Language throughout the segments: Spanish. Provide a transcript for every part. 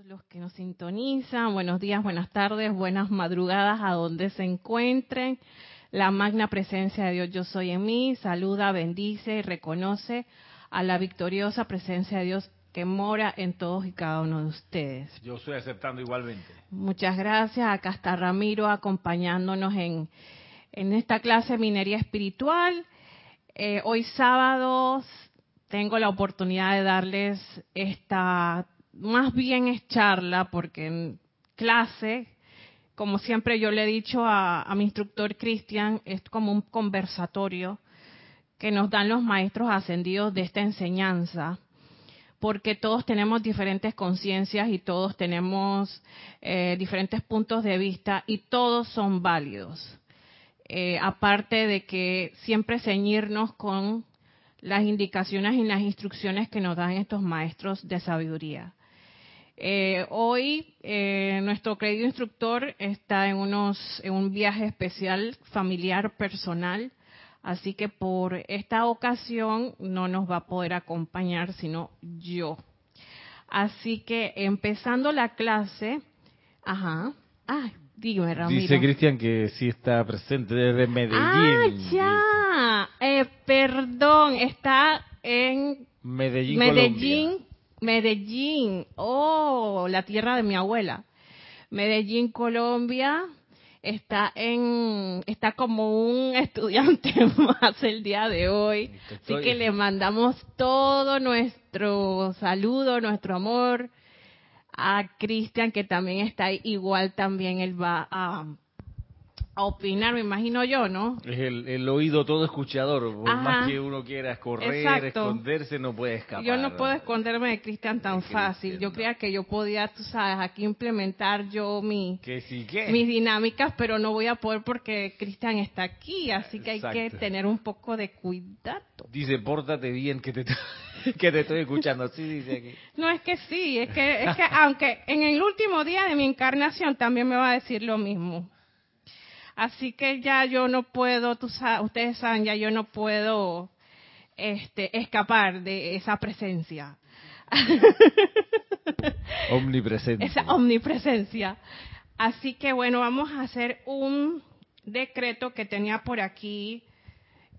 todos los que nos sintonizan. Buenos días, buenas tardes, buenas madrugadas a donde se encuentren. La magna presencia de Dios, yo soy en mí, saluda, bendice y reconoce a la victoriosa presencia de Dios que mora en todos y cada uno de ustedes. Yo estoy aceptando igualmente. Muchas gracias. Acá está Ramiro acompañándonos en, en esta clase de minería espiritual. Eh, hoy sábado tengo la oportunidad de darles esta, más bien es charla, porque en clase, como siempre yo le he dicho a, mi instructor Cristian, es como un conversatorio que nos dan los maestros ascendidos de esta enseñanza porque todos tenemos diferentes conciencias y todos tenemos eh, diferentes puntos de vista y todos son válidos. Eh, aparte de que siempre ceñirnos con las indicaciones y las instrucciones que nos dan estos maestros de sabiduría. Eh, hoy nuestro querido instructor está en, unos, en un viaje especial familiar personal Así que por esta ocasión no nos va a poder acompañar, sino yo. Así que empezando la clase, ajá, ay, dime Ramiro. Dice Cristian que sí está presente desde Medellín. Ah, ya, eh, perdón, está en Medellín, Medellín, Colombia. Medellín, oh, la tierra de mi abuela. Medellín, Colombia, está en está como un estudiante más el día de hoy. Así que le mandamos todo nuestro saludo nuestro amor a Cristian que también está ahí. Igual también él va a, a opinar me imagino yo no Es el, el oído todo escuchador. Por Ajá. más que uno quiera correr, Exacto. esconderse, no puede escapar. yo no puedo esconderme de Cristian tan De Cristian, fácil yo creía que yo podía tú sabes aquí implementar yo mi Que sí mis dinámicas, pero no voy a poder porque Cristian está aquí, así que hay que tener un poco de cuidado. Dice, pórtate bien que te, que te estoy escuchando. Sí, dice aquí. No es que sí, es que, es que aunque en el último día de mi encarnación también me va a decir lo mismo. Así que ya yo no puedo, tú sa- ustedes saben, ya yo no puedo este, escapar de esa presencia, Omnipresente. esa omnipresencia. Así que bueno, vamos a hacer un decreto que tenía por aquí,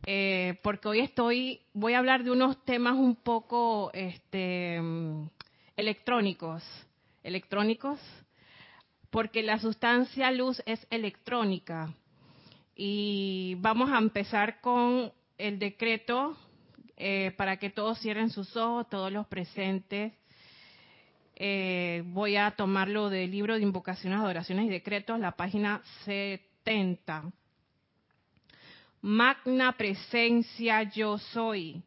eh, porque hoy estoy, voy a hablar de unos temas un poco este, mm, electrónicos, electrónicos, porque la sustancia luz es electrónica. Y vamos a empezar con el decreto eh, para que todos cierren sus ojos, todos los presentes. Eh, voy a tomarlo del libro de invocaciones, adoraciones y decretos, la página 70. Magna presencia yo soy.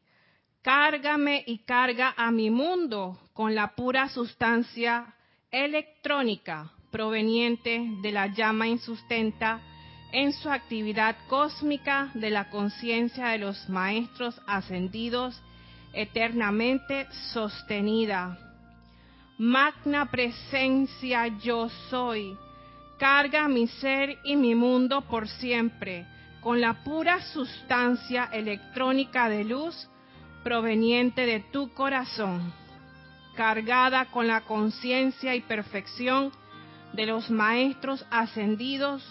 Cárgame y carga a mi mundo con la pura sustancia electrónica proveniente de la llama insustenta en su actividad cósmica de la conciencia de los maestros ascendidos eternamente sostenida. Magna presencia yo soy. Carga mi ser y mi mundo por siempre con la pura sustancia electrónica de luz proveniente de tu corazón, cargada con la conciencia y perfección de los maestros ascendidos,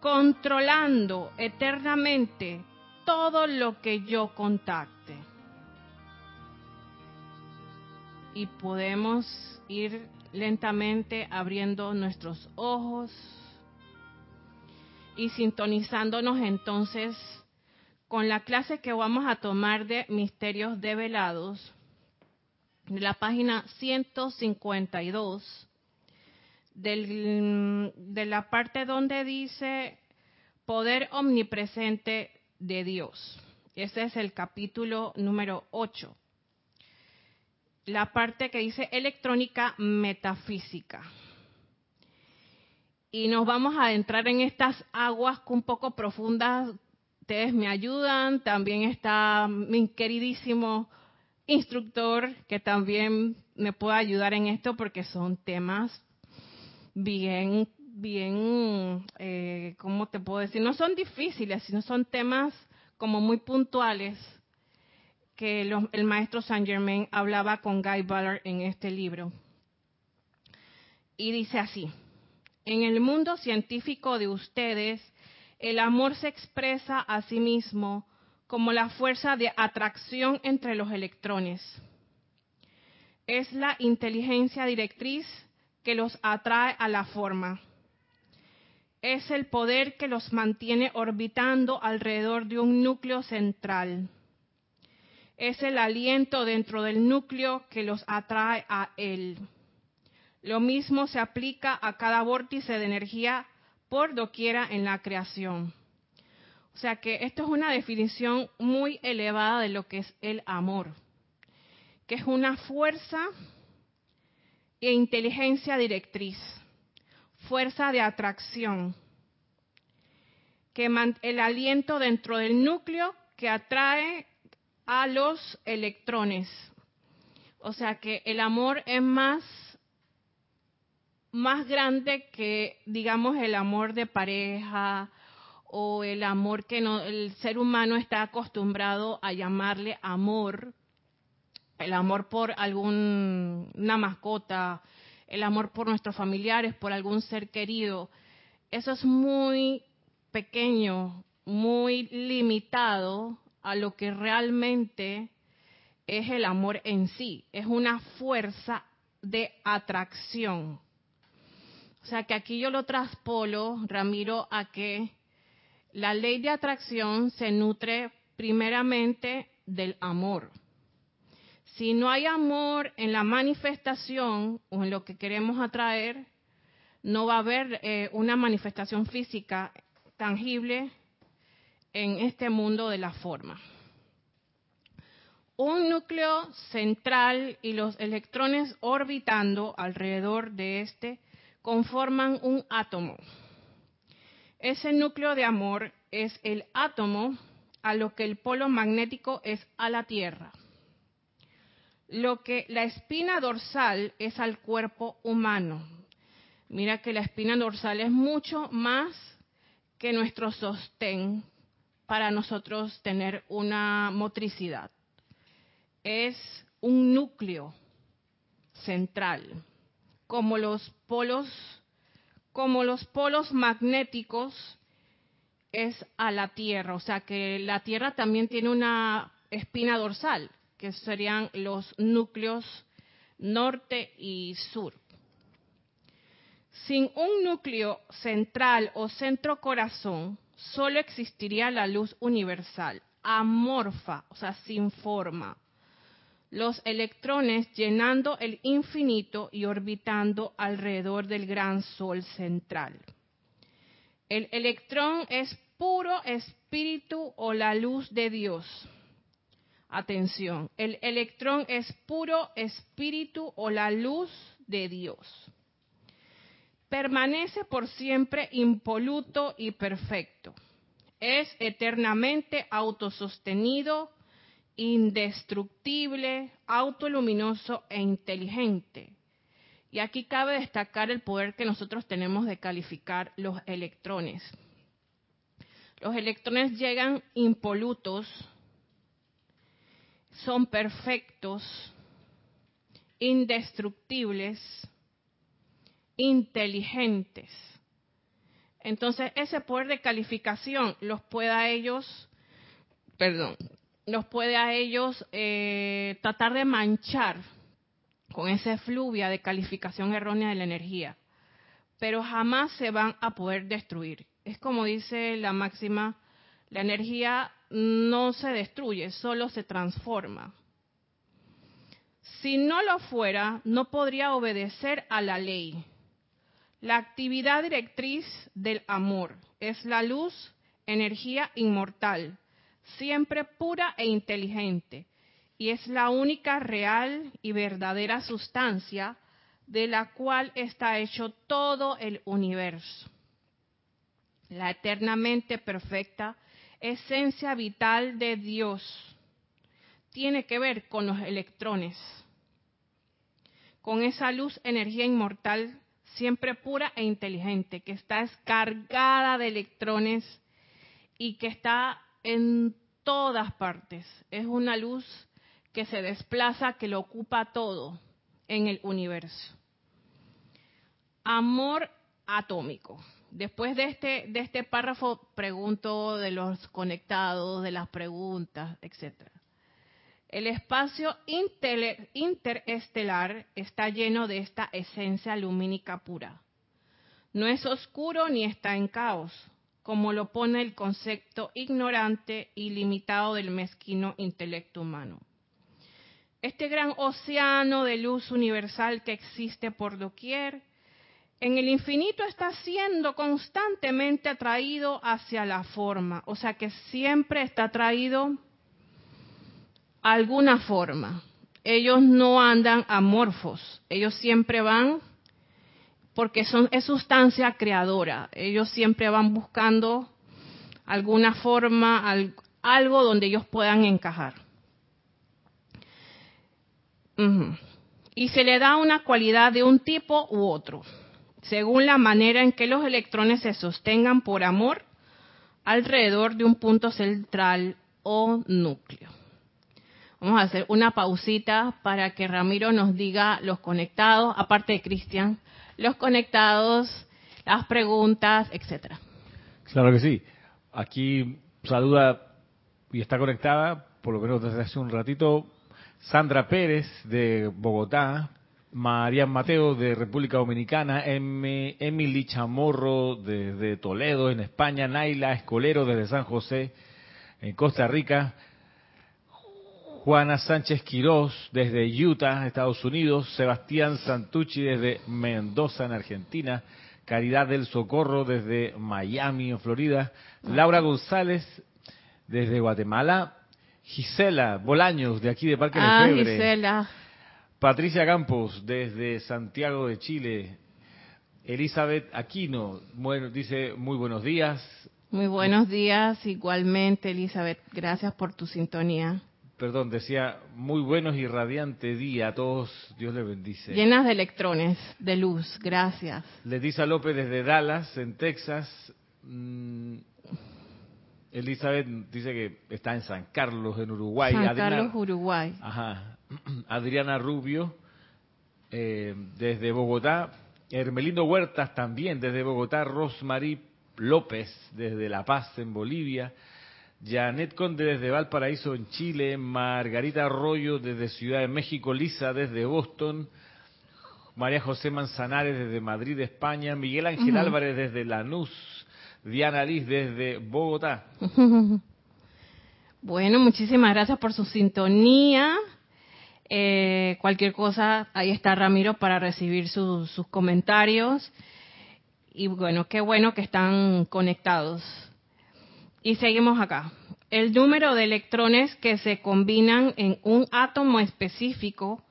controlando eternamente todo lo que yo contacte. Y podemos ir lentamente abriendo nuestros ojos y sintonizándonos entonces con la clase que vamos a tomar de Misterios Develados, de la página 152, del, de la parte donde dice Poder Omnipresente de Dios. Ese es el capítulo número 8. La parte que dice electrónica metafísica y nos vamos a adentrar en estas aguas un poco profundas. Ustedes me ayudan, también está mi queridísimo instructor que también me puede ayudar en esto porque son temas bien, bien, eh, ¿cómo te puedo decir? No son difíciles, sino son temas como muy puntuales que el maestro Saint Germain hablaba con Guy Ballard en este libro. Y dice así, en el mundo científico de ustedes, el amor se expresa a sí mismo como la fuerza de atracción entre los electrones. Es la inteligencia directriz que los atrae a la forma. Es el poder que los mantiene orbitando alrededor de un núcleo central. Es el aliento dentro del núcleo que los atrae a él. Lo mismo se aplica a cada vórtice de energía por doquiera en la creación. O sea que esto es una definición muy elevada de lo que es el amor, que es una fuerza e inteligencia directriz, fuerza de atracción, que el aliento dentro del núcleo que atrae a los electrones. O sea que el amor es más más grande que, digamos, el amor de pareja o el amor que no, el ser humano está acostumbrado a llamarle amor, el amor por alguna mascota, el amor por nuestros familiares, por algún ser querido. Eso es muy pequeño, muy limitado a lo que realmente es el amor en sí. Es una fuerza de atracción. O sea que aquí yo lo traspolo, Ramiro, a que la ley de atracción se nutre primeramente del amor. Si no hay amor en la manifestación o en lo que queremos atraer, no va a haber eh, una manifestación física tangible en este mundo de la forma. Un núcleo central y los electrones orbitando alrededor de este conforman un átomo. Ese núcleo de amor es el átomo a lo que el polo magnético es a la Tierra. Lo que la espina dorsal es al cuerpo humano. Mira que la espina dorsal es mucho más que nuestro sostén para nosotros tener una motricidad. Es un núcleo central como los polos, como los polos magnéticos es a la Tierra, o sea que la Tierra también tiene una espina dorsal, que serían los núcleos norte y sur. Sin un núcleo central o centro corazón, solo existiría la luz universal, amorfa, o sea, sin forma, los electrones llenando el infinito y orbitando alrededor del gran sol central. El electrón es puro espíritu o la luz de Dios. Atención, el electrón es puro espíritu o la luz de Dios. Permanece por siempre impoluto y perfecto. Es eternamente autosostenido, indestructible, autoluminoso e inteligente. Y aquí cabe destacar el poder que nosotros tenemos de calificar los electrones. Los electrones llegan impolutos, son perfectos, indestructibles, inteligentes. Entonces, ese poder de calificación los pueda ellos, perdón, nos puede a ellos eh, tratar de manchar con ese fluvia de calificación errónea de la energía, pero jamás se van a poder destruir. Es como dice la máxima, la energía no se destruye, solo se transforma. Si no lo fuera, no podría obedecer a la ley. La actividad directriz del amor es la luz, energía inmortal, siempre pura e inteligente, y es la única real y verdadera sustancia de la cual está hecho todo el universo. La eternamente perfecta esencia vital de Dios tiene que ver con los electrones, con esa luz, energía inmortal, siempre pura e inteligente, que está descargada de electrones y que está en todas partes. Es una luz que se desplaza, que lo ocupa todo en el universo. Amor atómico. Después de este, de este párrafo pregunto de los conectados, de las preguntas, etcétera. El espacio interestelar está lleno de esta esencia lumínica pura. No es oscuro ni está en caos, como lo pone el concepto ignorante y limitado del mezquino intelecto humano. Este gran océano de luz universal que existe por doquier, en el infinito está siendo constantemente atraído hacia la forma, o sea que siempre está atraído alguna forma. Ellos no andan amorfos, ellos siempre van porque son es sustancia creadora. Ellos siempre van buscando alguna forma, algo donde ellos puedan encajar. Y se le da una cualidad de un tipo u otro, según la manera en que los electrones se sostengan por amor alrededor de un punto central o núcleo. Vamos a hacer una pausita para que Ramiro nos diga los conectados, aparte de Cristian, los conectados, las preguntas, etcétera. Claro que sí. Aquí saluda y está conectada, por lo menos desde hace un ratito, Sandra Pérez de Bogotá, María Mateo de República Dominicana, Emily Chamorro desde Toledo, en España, Naila Escolero desde San José, en Costa Rica, Juana Sánchez Quirós desde Utah, Estados Unidos, Sebastián Santucci desde Mendoza, en Argentina, Caridad del Socorro desde Miami, en Florida, Laura González desde Guatemala, Gisela Bolaños de aquí de Parque ah, Gisela. Patricia Campos desde Santiago de Chile, Elizabeth Aquino, bueno, dice muy buenos días. Muy buenos días, igualmente Elizabeth, gracias por tu sintonía perdón, decía, muy buenos y radiante día a todos, Dios les bendice. Llenas de electrones, de luz, gracias. Leticia López desde Dallas, en Texas. Mm, Elizabeth dice que está en San Carlos, en Uruguay. San Carlos, Uruguay. Ajá. Adriana Rubio, eh, desde Bogotá. Hermelindo Huertas también, desde Bogotá. Rosmarie López, desde La Paz, en Bolivia. Janet Conde desde Valparaíso en Chile, Margarita Arroyo desde Ciudad de México, Lisa desde Boston, María José Manzanares desde Madrid, España, Miguel Ángel Álvarez desde Lanús, Diana Liz desde Bogotá. Bueno, muchísimas gracias por su sintonía. Eh, cualquier cosa, ahí está Ramiro para recibir sus comentarios. Y bueno, qué bueno que están conectados. Y seguimos acá. El número de electrones que se combinan en un átomo específico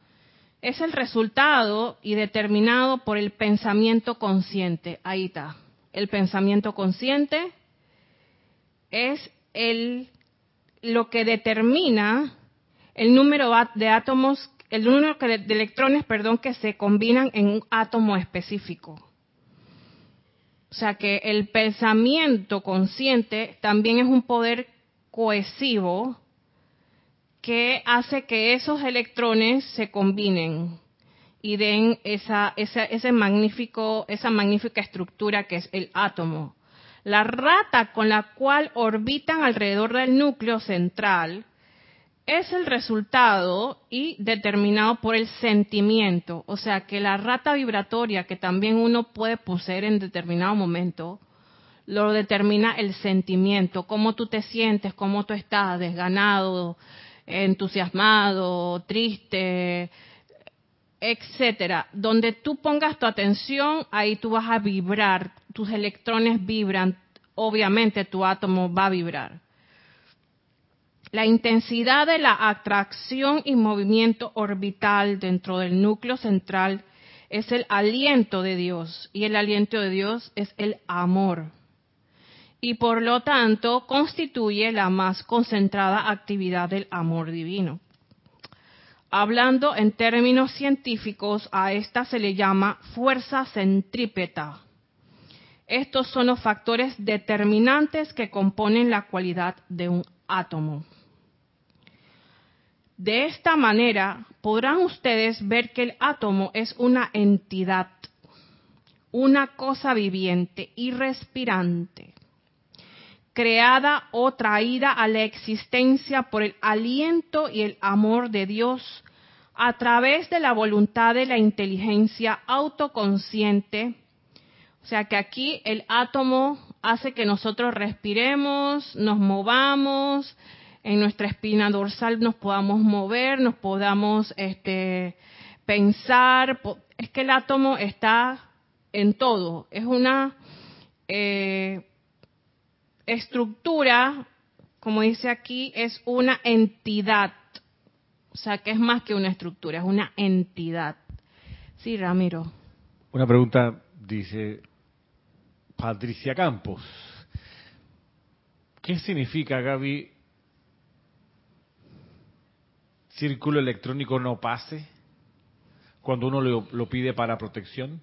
es el resultado y determinado por el pensamiento consciente. Ahí está. El pensamiento consciente es el lo que determina el número de átomos, el número de electrones, perdón, que se combinan en un átomo específico. O sea que el pensamiento consciente también es un poder cohesivo que hace que esos electrones se combinen y den esa, ese magnífico, esa magnífica estructura que es el átomo. La rata con la cual orbitan alrededor del núcleo central es el resultado y determinado por el sentimiento. O sea que la rata vibratoria que también uno puede poseer en determinado momento, lo determina el sentimiento, cómo tú te sientes, cómo tú estás, desganado, entusiasmado, triste, etcétera. Donde tú pongas tu atención, ahí tú vas a vibrar, tus electrones vibran, obviamente tu átomo va a vibrar. La intensidad de la atracción y movimiento orbital dentro del núcleo central es el aliento de Dios y el aliento de Dios es el amor. Y por lo tanto constituye la más concentrada actividad del amor divino. Hablando en términos científicos, a esta se le llama fuerza centrípeta. Estos son los factores determinantes que componen la cualidad de un átomo. De esta manera podrán ustedes ver que el átomo es una entidad una cosa viviente y respirante, creada o traída a la existencia por el aliento y el amor de Dios a través de la voluntad de la inteligencia autoconsciente. O sea que aquí el átomo hace que nosotros respiremos, nos movamos, en nuestra espina dorsal nos podamos mover, nos podamos este, pensar. Es que el átomo está en todo. Es una eh, estructura, como dice aquí, es una entidad. O sea, que es más que una estructura, es una entidad. Sí, Ramiro. Una pregunta, dice Patricia Campos. ¿Qué significa, Gaby, círculo electrónico no pase cuando uno lo, pide para protección?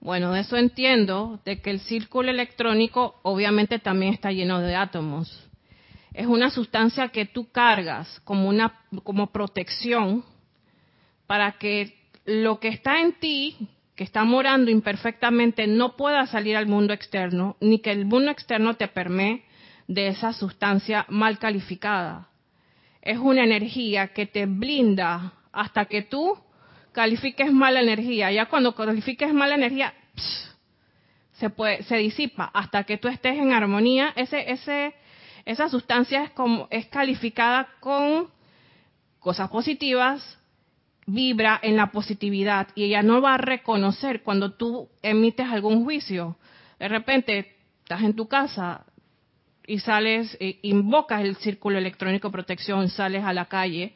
Bueno, eso entiendo, de que el círculo electrónico obviamente también está lleno de átomos. Es una sustancia que tú cargas como una como protección para que lo que está en ti, que está morando imperfectamente, no pueda salir al mundo externo, ni que el mundo externo te permee de esa sustancia mal calificada. Es una energía que te blinda hasta que tú califiques mala energía. Ya cuando califiques mala energía, se, disipa hasta que tú estés en armonía. Ese, ese, esa sustancia es, como, es calificada con cosas positivas, vibra en la positividad y ella no va a reconocer cuando tú emites algún juicio. De repente estás en tu casa y sales, e invocas el círculo electrónico protección, sales a la calle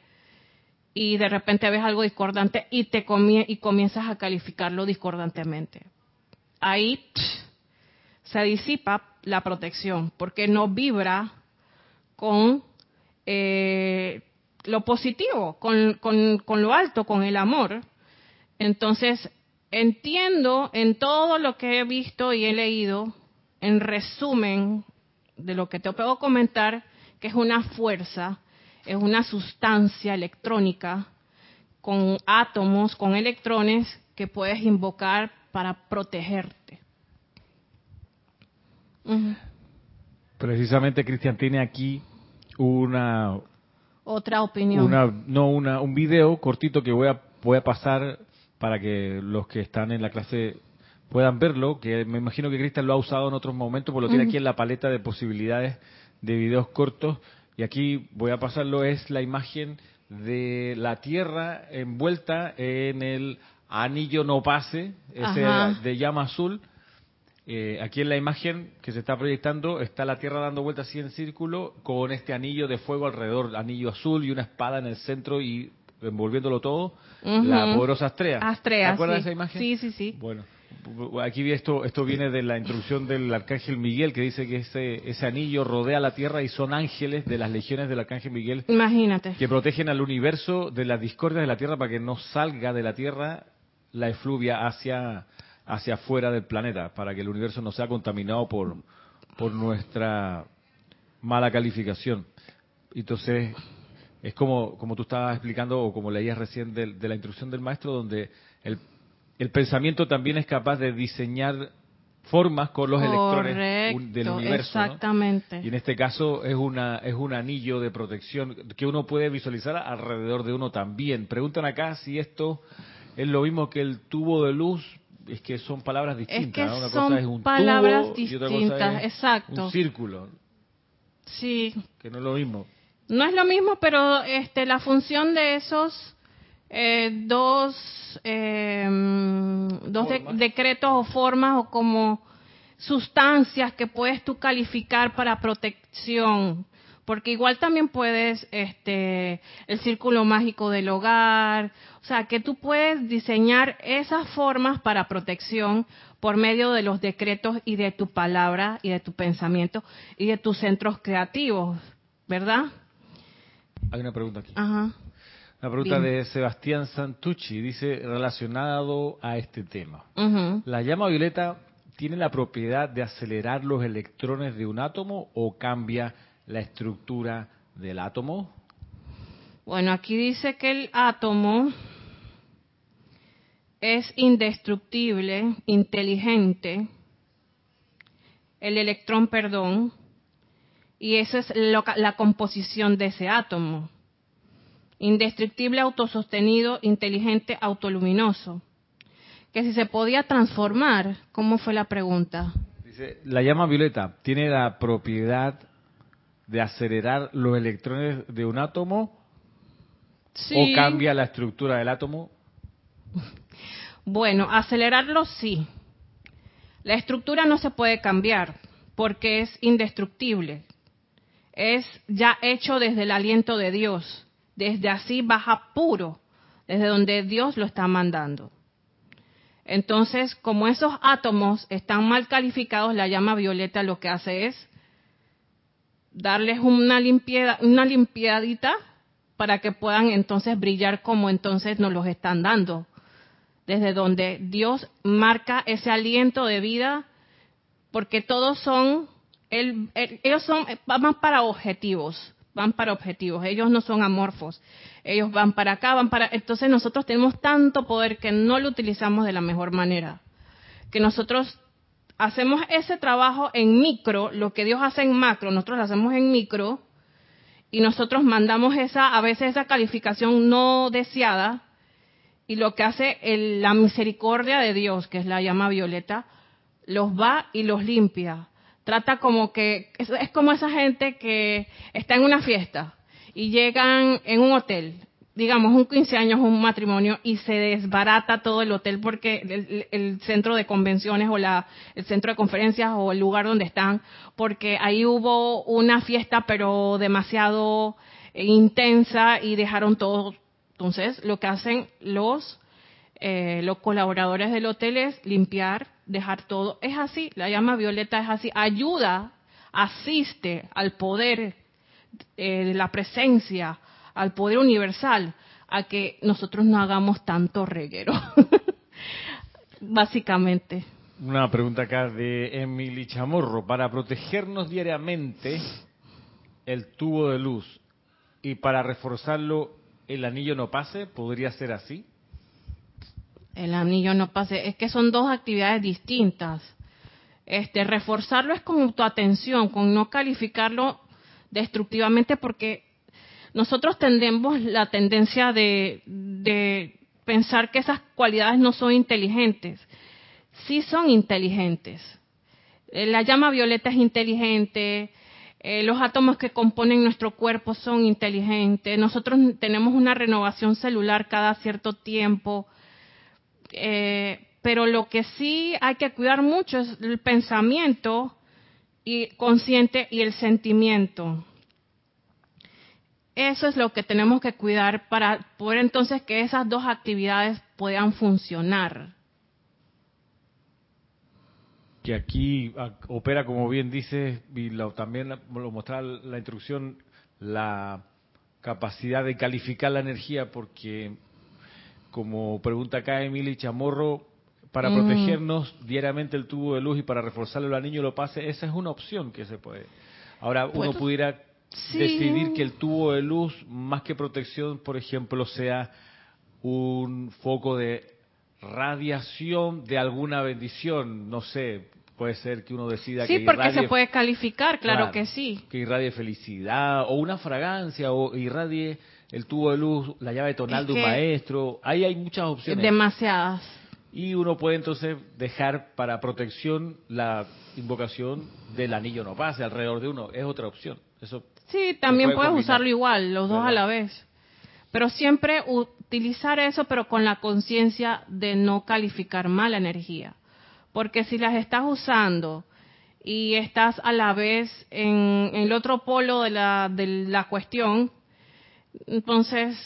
y de repente ves algo discordante y te y comienzas a calificarlo discordantemente. Ahí se disipa la protección porque no vibra con eh, lo positivo, con, con, con lo alto, con el amor. Entonces, entiendo en todo lo que he visto y he leído, en resumen de lo que te puedo comentar, que es una fuerza es una sustancia electrónica con átomos, con electrones que puedes invocar para protegerte. Precisamente Cristian tiene aquí una otra opinión. Una, no una un video cortito que voy a voy a pasar para que los que están en la clase puedan verlo, que me imagino que Cristian lo ha usado en otros momentos, porque lo tiene aquí en la paleta de posibilidades de videos cortos y aquí voy a pasarlo, es la imagen de la Tierra envuelta en el anillo no pase, ese de llama azul. Eh, aquí en la imagen que se está proyectando está la Tierra dando vueltas así en círculo con este anillo de fuego alrededor, anillo azul y una espada en el centro y envolviéndolo todo, la poderosa Astrea. Astrea, ¿Te acuerdas de esa imagen? Sí, sí, sí. Bueno, aquí esto esto viene de la introducción del arcángel Miguel que dice que ese ese anillo rodea la tierra y son ángeles de las legiones del arcángel Miguel imagínate. que protegen al universo de las discordias de la tierra para que no salga de la tierra la efluvia hacia hacia afuera del planeta para que el universo no sea contaminado por por nuestra mala calificación. Entonces es como como tú estabas explicando o como leías recién de, de la instrucción del maestro donde el el pensamiento también es capaz de diseñar formas con los electrones del universo. Exactamente. Y en este caso es una es un anillo de protección que uno puede visualizar alrededor de uno también. Preguntan acá si esto es lo mismo que el tubo de luz. Es que son palabras distintas. Es Una son cosa es un palabras tubo distintas, y otra cosa es exacto. un círculo. Sí. Que no es lo mismo. No es lo mismo, pero este la función de esos eh, dos, eh, dos decretos o formas o como sustancias que puedes tú calificar para protección porque igual también puedes este el círculo mágico del hogar, o sea, que tú puedes diseñar esas formas para protección por medio de los decretos y de tu palabra y de tu pensamiento y de tus centros creativos, ¿verdad? Hay una pregunta aquí. Ajá. La pregunta de Sebastián Santucci dice relacionado a este tema. ¿La llama violeta tiene la propiedad de acelerar los electrones de un átomo o cambia la estructura del átomo? Bueno, aquí dice que el átomo es indestructible, inteligente, el electrón, perdón, y esa es la composición de ese átomo. Indestructible, autosostenido, inteligente, autoluminoso. Que si se podía transformar, ¿cómo fue la pregunta? Dice, la llama violeta tiene la propiedad de acelerar los electrones de un átomo o cambia la estructura del átomo. Bueno, acelerarlo sí. La estructura no se puede cambiar porque es indestructible. Es ya hecho desde el aliento de Dios. Desde así baja puro, desde donde Dios lo está mandando. Entonces, como esos átomos están mal calificados, la llama violeta lo que hace es darles una limpieza, una limpiadita para que puedan entonces brillar como entonces nos los están dando. Desde donde Dios marca ese aliento de vida, porque todos son, ellos son, van para objetivos, van para objetivos, ellos no son amorfos, ellos van para acá, van para, entonces nosotros tenemos tanto poder que no lo utilizamos de la mejor manera, que nosotros hacemos ese trabajo en micro, lo que Dios hace en macro, nosotros lo hacemos en micro, y nosotros mandamos esa, a veces esa calificación no deseada, y lo que hace la misericordia de Dios, que es la llama violeta, los va y los limpia. Trata como que, es, como esa gente que está en una fiesta y llegan en un hotel digamos, un 15 años, un matrimonio, y se desbarata todo el hotel porque el, centro de convenciones o la, el centro de conferencias o el lugar donde están, porque ahí hubo una fiesta pero demasiado eh, intensa y dejaron todo. Entonces, lo que hacen los, eh, los colaboradores del hotel es limpiar, dejar todo. Es así, la llama violeta es así, ayuda, asiste al poder, eh, la presencia, al poder universal a que nosotros no hagamos tanto reguero. Básicamente. Una pregunta acá de Emily Chamorro. Para protegernos diariamente el tubo de luz y para reforzarlo el anillo no pase, ¿podría ser así? El anillo no pase. Es que son dos actividades distintas. Este, reforzarlo es con tu atención, con no calificarlo destructivamente porque nosotros tendemos la tendencia de, pensar que esas cualidades no son inteligentes. Sí son inteligentes. Eh, la llama violeta es inteligente, eh, los átomos que componen nuestro cuerpo son inteligentes, nosotros tenemos una renovación celular cada cierto tiempo, eh, pero lo que sí hay que cuidar mucho es el pensamiento y consciente y el sentimiento. Eso es lo que tenemos que cuidar para poder entonces que esas dos actividades puedan funcionar. Que aquí opera, como bien dice, y también lo mostraba la instrucción, la capacidad de calificar la energía, porque como pregunta acá Emily Chamorro, para protegernos diariamente el tubo de luz y para reforzarlo al niño lo pase, esa es una opción que se puede. Ahora, uno pudiera decidir que el tubo de luz, más que protección, por ejemplo, sea un foco de radiación de alguna bendición, no sé, puede ser que uno decida sí, porque se puede calificar, claro, que sí. Que irradie felicidad, o una fragancia, o irradie el tubo de luz, la llave tonal de un maestro. Ahí hay muchas opciones. Demasiadas. Y uno puede entonces dejar para protección la invocación del anillo no pase alrededor de uno. Es otra opción. Eso Sí, también puedes usarlo igual, los dos a la vez. Pero siempre utilizar eso, pero con la conciencia de no calificar mal la energía. Porque si las estás usando y estás a la vez en, el otro polo de la, de la cuestión, entonces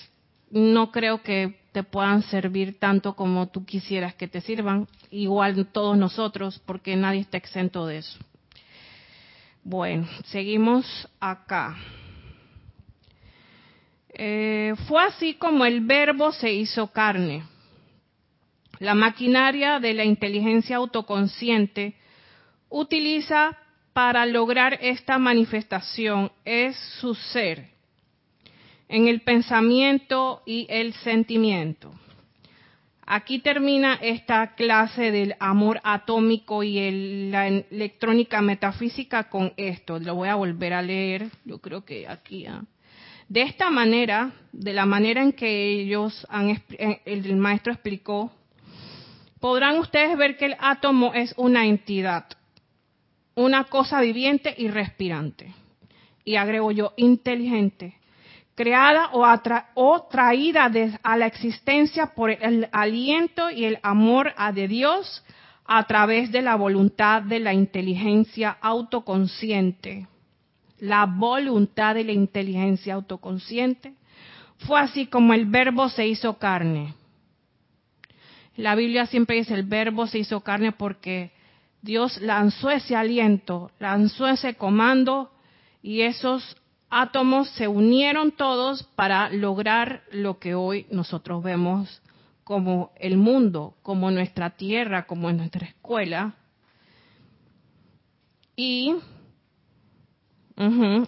no creo que te puedan servir tanto como tú quisieras que te sirvan, igual todos nosotros, porque nadie está exento de eso. Bueno, seguimos acá. Eh, fue así como el verbo se hizo carne. La maquinaria de la inteligencia autoconsciente utiliza para lograr esta manifestación es su ser, en el pensamiento y el sentimiento. Aquí termina esta clase del amor atómico y la electrónica metafísica con esto. Lo voy a volver a leer. Yo creo que aquí. ¿ah? De esta manera, de la manera en que ellos han, eh, el maestro explicó, podrán ustedes ver que el átomo es una entidad, una cosa viviente y respirante. Y agrego yo, inteligente, creada o, traída a la existencia por el aliento y el amor a de Dios a través de la voluntad de la inteligencia autoconsciente. La voluntad de la inteligencia autoconsciente fue así como el verbo se hizo carne. La Biblia siempre dice el verbo se hizo carne porque Dios lanzó ese aliento, lanzó ese comando y esos átomos se unieron todos para lograr lo que hoy nosotros vemos como el mundo, como nuestra tierra, como nuestra escuela. Y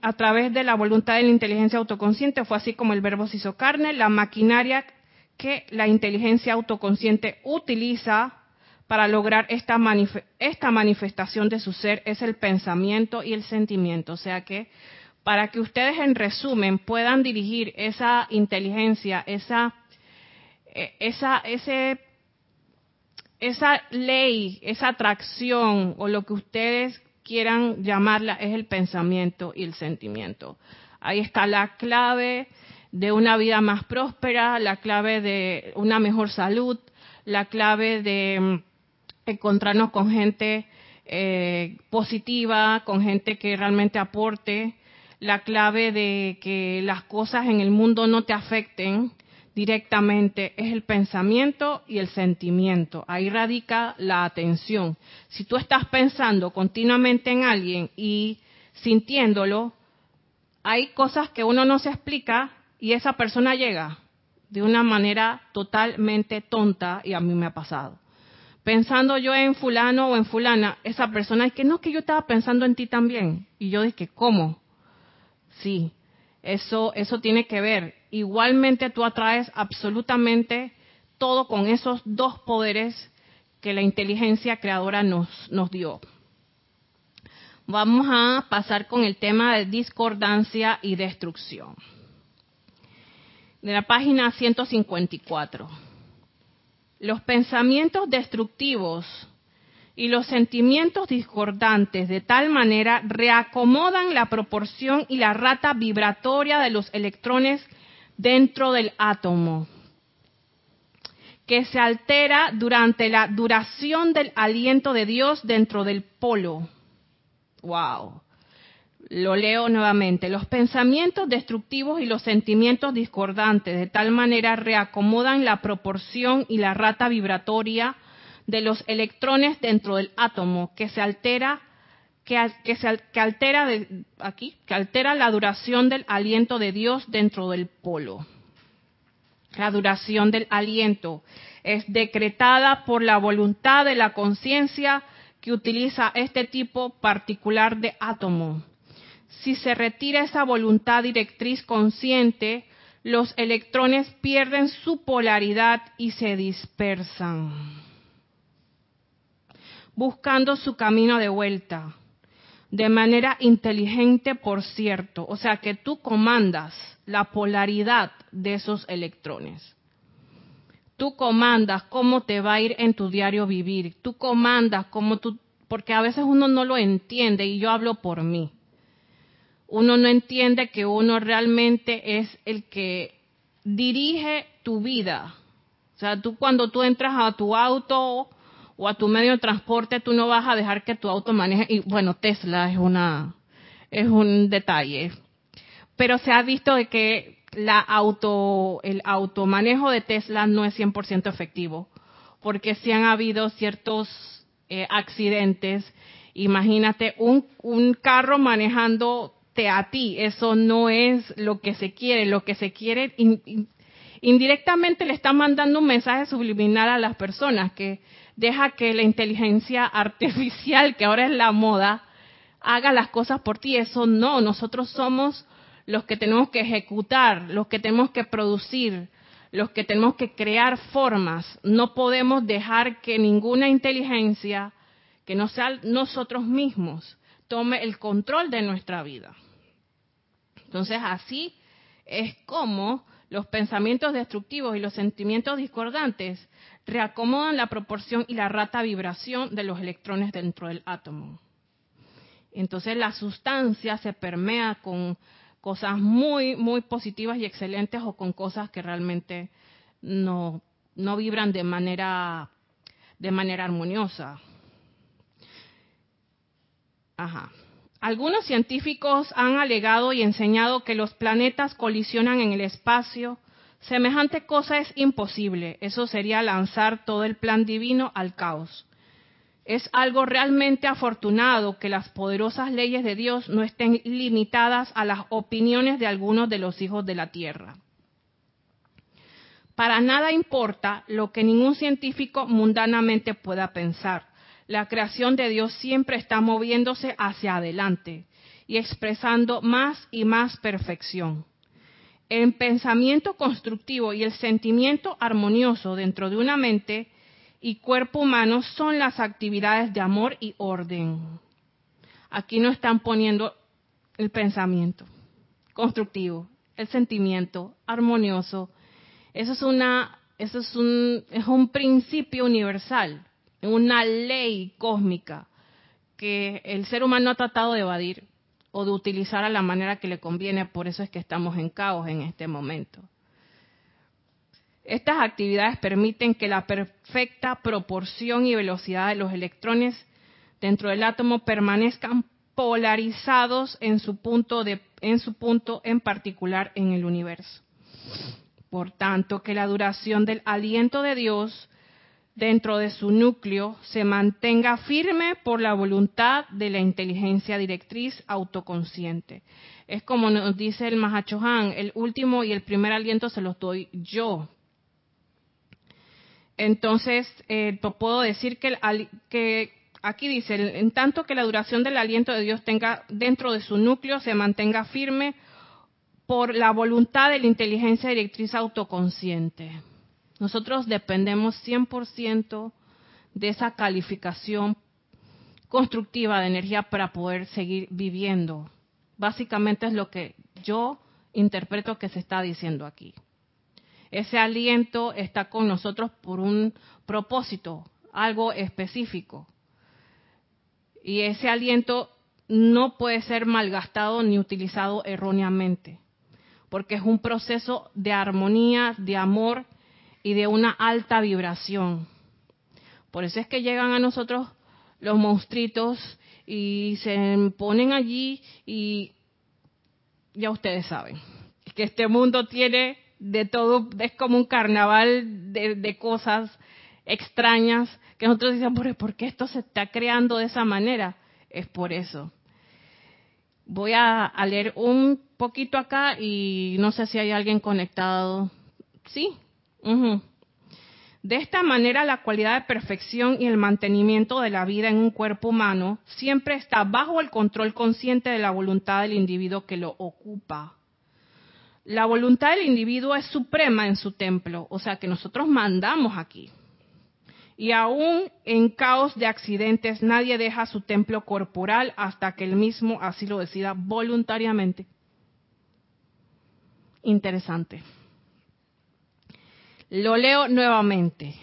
a través de la voluntad de la inteligencia autoconsciente fue así como el verbo se hizo carne, la maquinaria que la inteligencia autoconsciente utiliza para lograr esta, esta manifestación de su ser es el pensamiento y el sentimiento. O sea que para que ustedes en resumen puedan dirigir esa inteligencia, esa, e, esa, esa ley, esa atracción o lo que ustedes quieran llamarla es el pensamiento y el sentimiento. Ahí está la clave de una vida más próspera, la clave de una mejor salud, la clave de mm, encontrarnos con gente eh, positiva, con gente que realmente aporte, la clave de que las cosas en el mundo no te afecten directamente es el pensamiento y el sentimiento. Ahí radica la atención. Si tú estás pensando continuamente en alguien y sintiéndolo, hay cosas que uno no se explica y esa persona llega de una manera totalmente tonta y a mí me ha pasado. Pensando yo en fulano o en fulana, esa persona es que no, que yo estaba pensando en ti también. Y yo dije, ¿cómo? Sí, eso, eso tiene que ver. Igualmente tú atraes absolutamente todo con esos dos poderes que la inteligencia creadora nos, nos dio. Vamos a pasar con el tema de discordancia y destrucción. De la página 154. Los pensamientos destructivos y los sentimientos discordantes de tal manera reacomodan la proporción y la rata vibratoria de los electrones dentro del átomo, que se altera durante la duración del aliento de Dios dentro del polo. Wow. Lo leo nuevamente. Los pensamientos destructivos y los sentimientos discordantes de tal manera reacomodan la proporción y la rata vibratoria de los electrones dentro del átomo que se altera que, que, altera de, aquí que altera la duración del aliento de Dios dentro del polo. La duración del aliento es decretada por la voluntad de la conciencia que utiliza este tipo particular de átomo. Si se retira esa voluntad directriz consciente, los electrones pierden su polaridad y se dispersan buscando su camino de vuelta, de manera inteligente, por cierto. O sea, que tú comandas la polaridad de esos electrones. Tú comandas cómo te va a ir en tu diario vivir. Tú comandas cómo tú, porque a veces uno no lo entiende y yo hablo por mí. Uno no entiende que uno realmente es el que dirige tu vida. O sea, tú cuando tú entras a tu auto o a tu medio de transporte, tú no vas a dejar que tu auto maneje. Y bueno, Tesla es una es un detalle, pero se ha visto de que la auto el automanejo de Tesla no es 100% efectivo, porque si han habido ciertos eh, accidentes. Imagínate un, un carro manejándote a ti, eso no es lo que se quiere, lo que se quiere indirectamente le está mandando un mensaje subliminal a las personas que deja que la inteligencia artificial, que ahora es la moda, haga las cosas por ti. Eso no, nosotros somos los que tenemos que ejecutar, los que tenemos que producir, los que tenemos que crear formas. No podemos dejar que ninguna inteligencia, que no sea nosotros mismos, tome el control de nuestra vida. Entonces así es como los pensamientos destructivos y los sentimientos discordantes reacomodan la proporción y la rata vibración de los electrones dentro del átomo. Entonces la sustancia se permea con cosas muy, muy positivas y excelentes o con cosas que realmente no, no vibran de manera, de manera armoniosa. Ajá. Algunos científicos han alegado y enseñado que los planetas colisionan en el espacio. Semejante cosa es imposible. Eso sería lanzar todo el plan divino al caos. Es algo realmente afortunado que las poderosas leyes de Dios no estén limitadas a las opiniones de algunos de los hijos de la Tierra. Para nada importa lo que ningún científico mundanamente pueda pensar. La creación de Dios siempre está moviéndose hacia adelante y expresando más y más perfección. El pensamiento constructivo y el sentimiento armonioso dentro de una mente y cuerpo humano son las actividades de amor y orden. Aquí no están poniendo el pensamiento constructivo, el sentimiento armonioso. Eso es una, eso es un, es un principio universal, una ley cósmica que el ser humano ha tratado de evadir o de utilizar a la manera que le conviene, por eso es que estamos en caos en este momento. Estas actividades permiten que la perfecta proporción y velocidad de los electrones dentro del átomo permanezcan polarizados en su punto, de, en, su punto en particular en el universo. Por tanto, que la duración del aliento de Dios dentro de su núcleo se mantenga firme por la voluntad de la inteligencia directriz autoconsciente. Es como nos dice el Mahachohan, el último y el primer aliento se los doy yo, entonces, eh, puedo decir que, que aquí dice, en tanto que la duración del aliento de Dios tenga dentro de su núcleo se mantenga firme por la voluntad de la inteligencia directriz autoconsciente. Nosotros dependemos 100% de esa calificación constructiva de energía para poder seguir viviendo. Básicamente es lo que yo interpreto que se está diciendo aquí. Ese aliento está con nosotros por un propósito, algo específico. Y ese aliento no puede ser malgastado ni utilizado erróneamente, porque es un proceso de armonía, de amor y de una alta vibración. Por eso es que llegan a nosotros los monstruitos y se ponen allí y ya ustedes saben que este mundo tiene de todo, es como un carnaval de, cosas extrañas que nosotros decimos, ¿por qué esto se está creando de esa manera? Es por eso. Voy a, leer un poquito acá y no sé si hay alguien conectado. Sí. De esta manera, la cualidad de perfección y el mantenimiento de la vida en un cuerpo humano siempre está bajo el control consciente de la voluntad del individuo que lo ocupa. La voluntad del individuo es suprema en su templo, o sea que nosotros mandamos aquí. Y aún en caos de accidentes nadie deja su templo corporal hasta que él mismo así lo decida voluntariamente. Interesante. Lo leo nuevamente.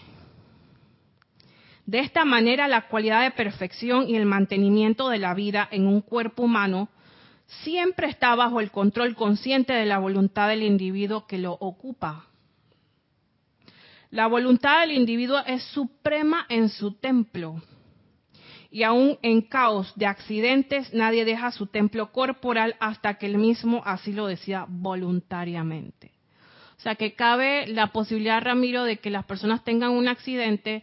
De esta manera, la cualidad de perfección y el mantenimiento de la vida en un cuerpo humano siempre está bajo el control consciente de la voluntad del individuo que lo ocupa. La voluntad del individuo es suprema en su templo. Y aún en caos de accidentes, nadie deja su templo corporal hasta que él mismo así lo decía voluntariamente. O sea que cabe la posibilidad, Ramiro, de que las personas tengan un accidente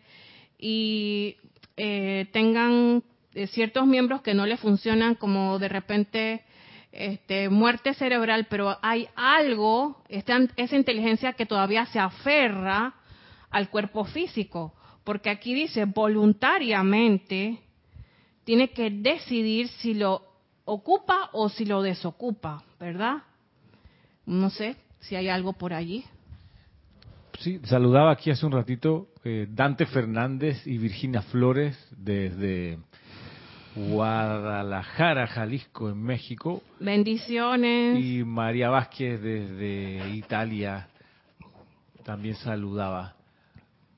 y eh, tengan eh, ciertos miembros que no le funcionan, como de repente este, muerte cerebral, pero hay algo, esa inteligencia que todavía se aferra al cuerpo físico, porque aquí dice voluntariamente tiene que decidir si lo ocupa o si lo desocupa, ¿verdad? No sé si hay algo por allí. Sí, saludaba aquí hace un ratito eh, Dante Fernández y Virginia Flores desde Guadalajara, Jalisco, en México. Bendiciones. Y María Vázquez desde Italia también saludaba.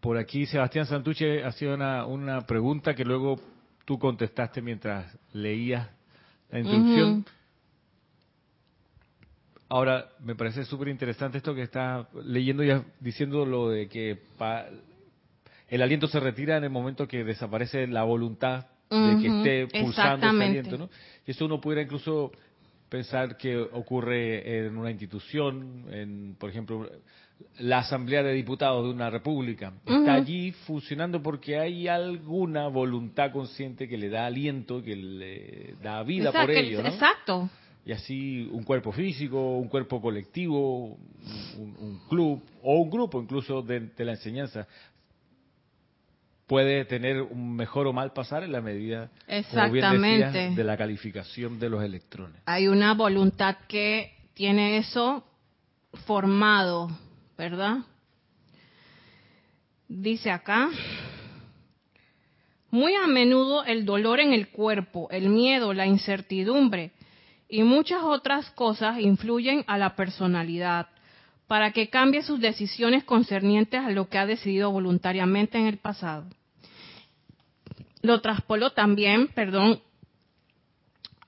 Por aquí Sebastián Santuche hacía una, una pregunta que luego tú contestaste mientras leías la introducción. Ahora, me parece súper interesante esto que está leyendo y diciendo lo de que el aliento se retira en el momento que desaparece la voluntad de que esté pulsando ese aliento, ¿no? Y eso uno pudiera incluso pensar que ocurre en una institución, en, por ejemplo, la Asamblea de Diputados de una república. Está allí funcionando porque hay alguna voluntad consciente que le da aliento, que le da vida por ello. ¿no? Exacto. Y así un cuerpo físico, un cuerpo colectivo, un, club o un grupo incluso de, la enseñanza puede tener un mejor o mal pasar en la medida, como bien de la calificación de los electrones. Hay una voluntad que tiene eso formado, ¿verdad? Dice acá, muy a menudo el dolor en el cuerpo, el miedo, la incertidumbre y muchas otras cosas influyen a la personalidad para que cambie sus decisiones concernientes a lo que ha decidido voluntariamente en el pasado. Lo traspoló también, perdón,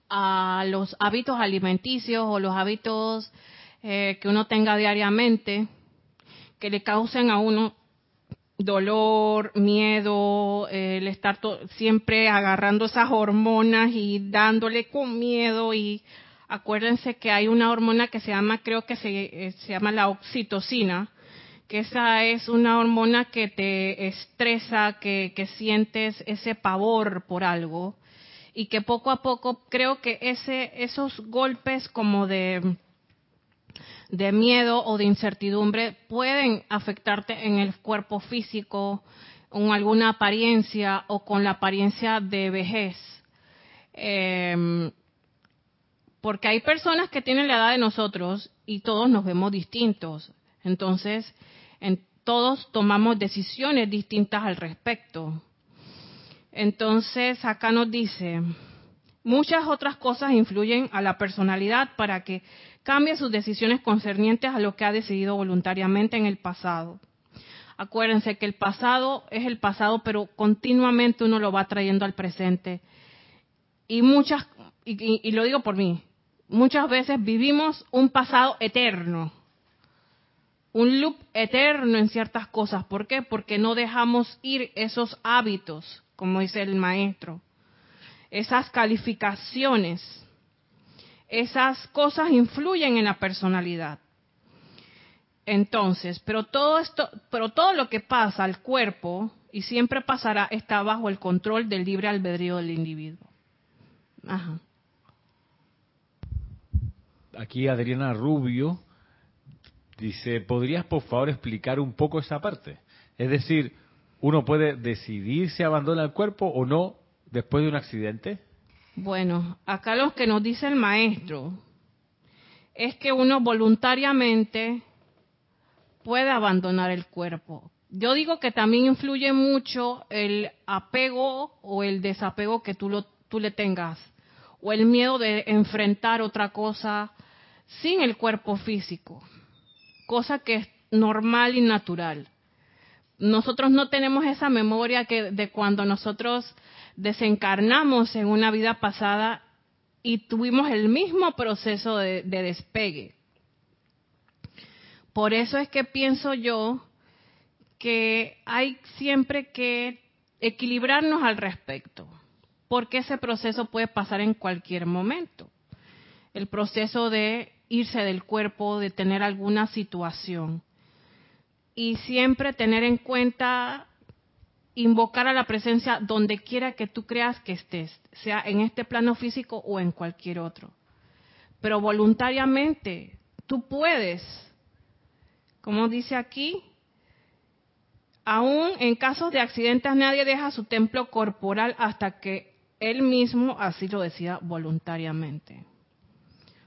a los hábitos alimenticios o los hábitos eh, que uno tenga diariamente que le causen a uno dolor, miedo, el estar siempre agarrando esas hormonas y dándole con miedo. Y acuérdense que hay una hormona que se llama, creo que se, eh, se llama la oxitocina, que esa es una hormona que te estresa, que, sientes ese pavor por algo. Y que poco a poco creo que ese, esos golpes como de, de miedo o de incertidumbre pueden afectarte en el cuerpo físico, con alguna apariencia o con la apariencia de vejez. Em, porque hay personas que tienen la edad de nosotros y todos nos vemos distintos. Entonces, todos tomamos decisiones distintas al respecto. Entonces, acá nos dice, muchas otras cosas influyen a la personalidad para que cambie sus decisiones concernientes a lo que ha decidido voluntariamente en el pasado. Acuérdense que el pasado es el pasado, pero continuamente uno lo va trayendo al presente. Y muchas, y lo digo por mí, muchas veces vivimos un pasado eterno un loop eterno en ciertas cosas. ¿Por qué? Porque no dejamos ir esos hábitos, como dice el maestro, esas calificaciones, esas cosas influyen en la personalidad. Entonces, pero todo esto, pero todo lo que pasa al cuerpo y siempre pasará está bajo el control del libre albedrío del individuo. Ajá. Aquí Adriana Rubio Dice, ¿podrías por favor explicar un poco esa parte? Es decir, ¿uno puede decidir si abandona el cuerpo o no después de un accidente? Bueno, acá lo que nos dice el maestro es que uno voluntariamente puede abandonar el cuerpo. Yo digo que también influye mucho el apego o el desapego que tú, lo, tú le tengas, o el miedo de enfrentar otra cosa sin el cuerpo físico cosa que es normal y natural. Nosotros no tenemos esa memoria que de cuando nosotros desencarnamos en una vida pasada y tuvimos el mismo proceso de, de despegue. Por eso es que pienso yo que hay siempre que equilibrarnos al respecto, porque ese proceso puede pasar en cualquier momento. El proceso de irse del cuerpo, de tener alguna situación. Y siempre tener en cuenta invocar a la presencia donde quiera que tú creas que estés, sea en este plano físico o en cualquier otro. Pero voluntariamente tú puedes, como dice aquí, aún en casos de accidentes nadie deja su templo corporal hasta que él mismo así lo decida voluntariamente.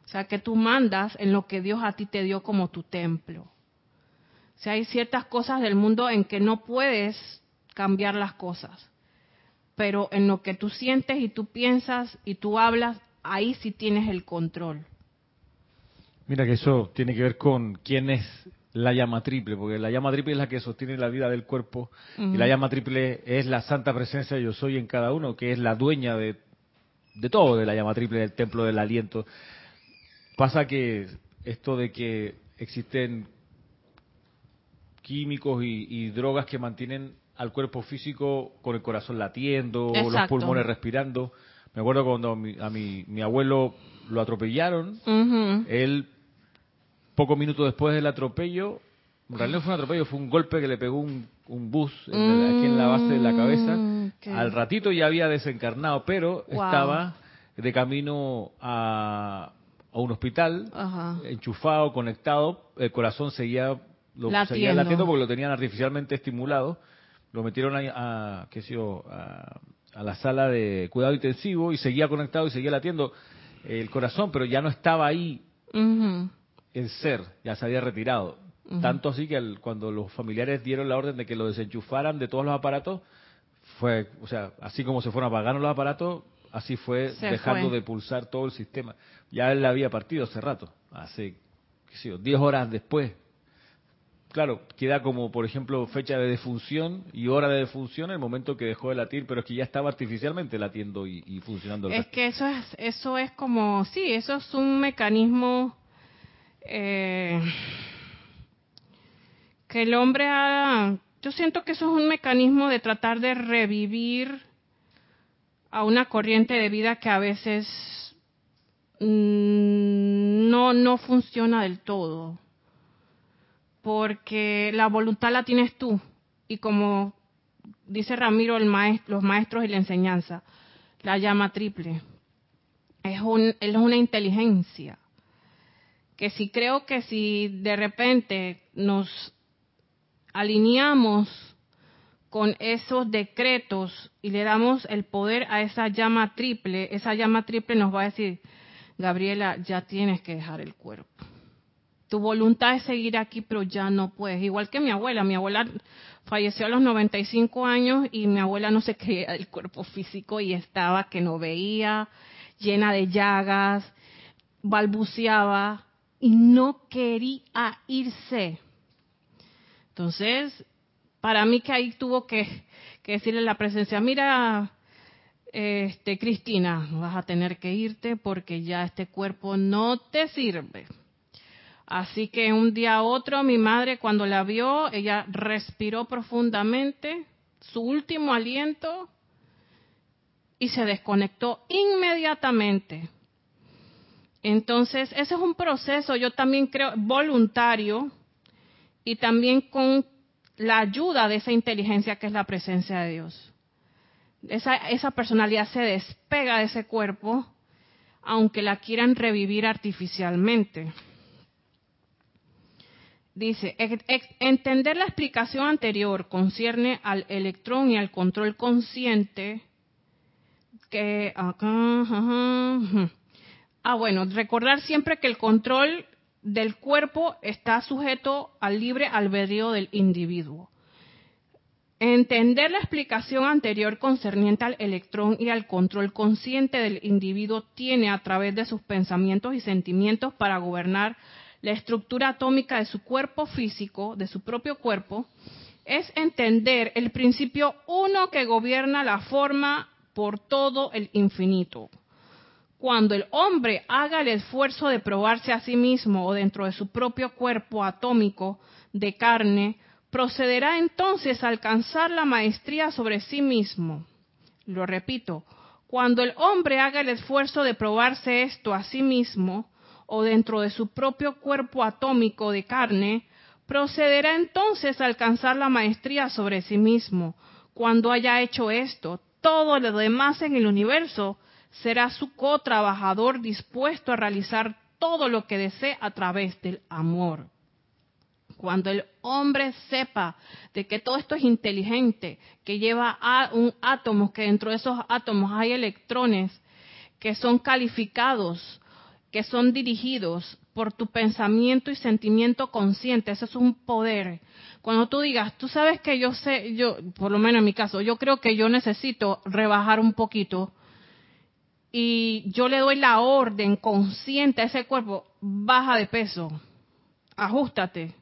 O sea, que tú mandas en lo que Dios a ti te dio como tu templo. O sea, hay ciertas cosas del mundo en que no puedes cambiar las cosas. Pero en lo que tú sientes y tú piensas y tú hablas, ahí sí tienes el control. Mira que eso tiene que ver con quién es la llama triple, porque la llama triple es la que sostiene la vida del cuerpo y la llama triple es la santa presencia yo soy en cada uno, que es la dueña de, de todo, de la llama triple, del templo del aliento. Pasa que esto de que existen químicos y, drogas que mantienen al cuerpo físico con el corazón latiendo, los pulmones respirando. Me acuerdo cuando a mi, mi abuelo lo atropellaron, él Pocos minutos después del atropello, en realidad no fue un atropello, fue un golpe que le pegó un, bus aquí en la base de la cabeza. Mm, Al ratito ya había desencarnado, pero estaba de camino a, un hospital, enchufado, conectado, el corazón seguía, lo, seguía latiendo porque lo tenían artificialmente estimulado. Lo metieron a, qué sé yo, a, la sala de cuidado intensivo y seguía conectado y seguía latiendo el corazón, pero ya no estaba ahí el ser ya se había retirado. Tanto así que cuando los familiares dieron la orden de que lo desenchufaran de todos los aparatos, fue, o sea, así como se fueron apagando los aparatos, así fue dejando de pulsar todo el sistema. Ya él había partido hace rato, hace, qué sé yo, 10 horas después. Claro, queda como, por ejemplo, fecha de defunción y hora de defunción el momento que dejó de latir, pero es que ya estaba artificialmente latiendo y, funcionando. es que eso es, eso es como, sí, eso es un mecanismo eh, que el hombre ha... Yo siento que eso es un mecanismo de tratar de revivir a una corriente de vida que a veces mm, no, no funciona del todo. Porque la voluntad la tienes tú. Y como dice Ramiro, el maestro, los maestros y la enseñanza, la llama triple. Es, un, es una inteligencia que si creo que si de repente nos alineamos con esos decretos y le damos el poder a esa llama triple, esa llama triple nos va a decir, Gabriela, ya tienes que dejar el cuerpo. Tu voluntad es seguir aquí, pero ya no puedes. Igual que mi abuela. Mi abuela falleció a los 95 años y mi abuela no se creía del cuerpo físico y estaba que no veía, llena de llagas, balbuceaba y no quería irse. Entonces, para mí que ahí tuvo que, decirle la presencia, mira, este, Cristina, vas a tener que irte porque ya este cuerpo no te sirve. Así que un día a otro, mi madre cuando la vio, ella respiró profundamente su último aliento y se desconectó inmediatamente. Entonces, ese es un proceso, yo también creo, voluntario y también con la ayuda de esa inteligencia que es la presencia de Dios. Esa, esa personalidad se despega de ese cuerpo, aunque la quieran revivir artificialmente. Dice, entender la explicación anterior concierne al electrón y al control consciente que acá, Ah, bueno, recordar siempre que el control del cuerpo está sujeto al libre albedrío del individuo. Entender la explicación anterior concerniente al electrón y al control consciente del individuo tiene a través de sus pensamientos y sentimientos para gobernar la estructura atómica de su cuerpo físico, de su propio cuerpo, es entender el principio uno que gobierna la forma por todo el infinito cuando el hombre haga el esfuerzo de probarse a sí mismo o dentro de su propio cuerpo atómico de carne, procederá entonces a alcanzar la maestría sobre sí mismo. Lo repito, cuando el hombre haga el esfuerzo de probarse esto a sí mismo o dentro de su propio cuerpo atómico de carne, procederá entonces a alcanzar la maestría sobre sí mismo. Cuando haya hecho esto, todo lo demás en el universo será su co-trabajador dispuesto a realizar todo lo que desee a través del amor. Cuando el hombre sepa de que todo esto es inteligente, que lleva a un átomo, que dentro de esos átomos hay electrones que son calificados, que son dirigidos, por tu pensamiento y sentimiento consciente. Eso es un poder. Cuando tú digas, tú sabes que yo sé, yo, por lo menos en mi caso, yo creo que yo necesito rebajar un poquito y yo le doy la orden consciente a ese cuerpo, baja de peso, ajustate.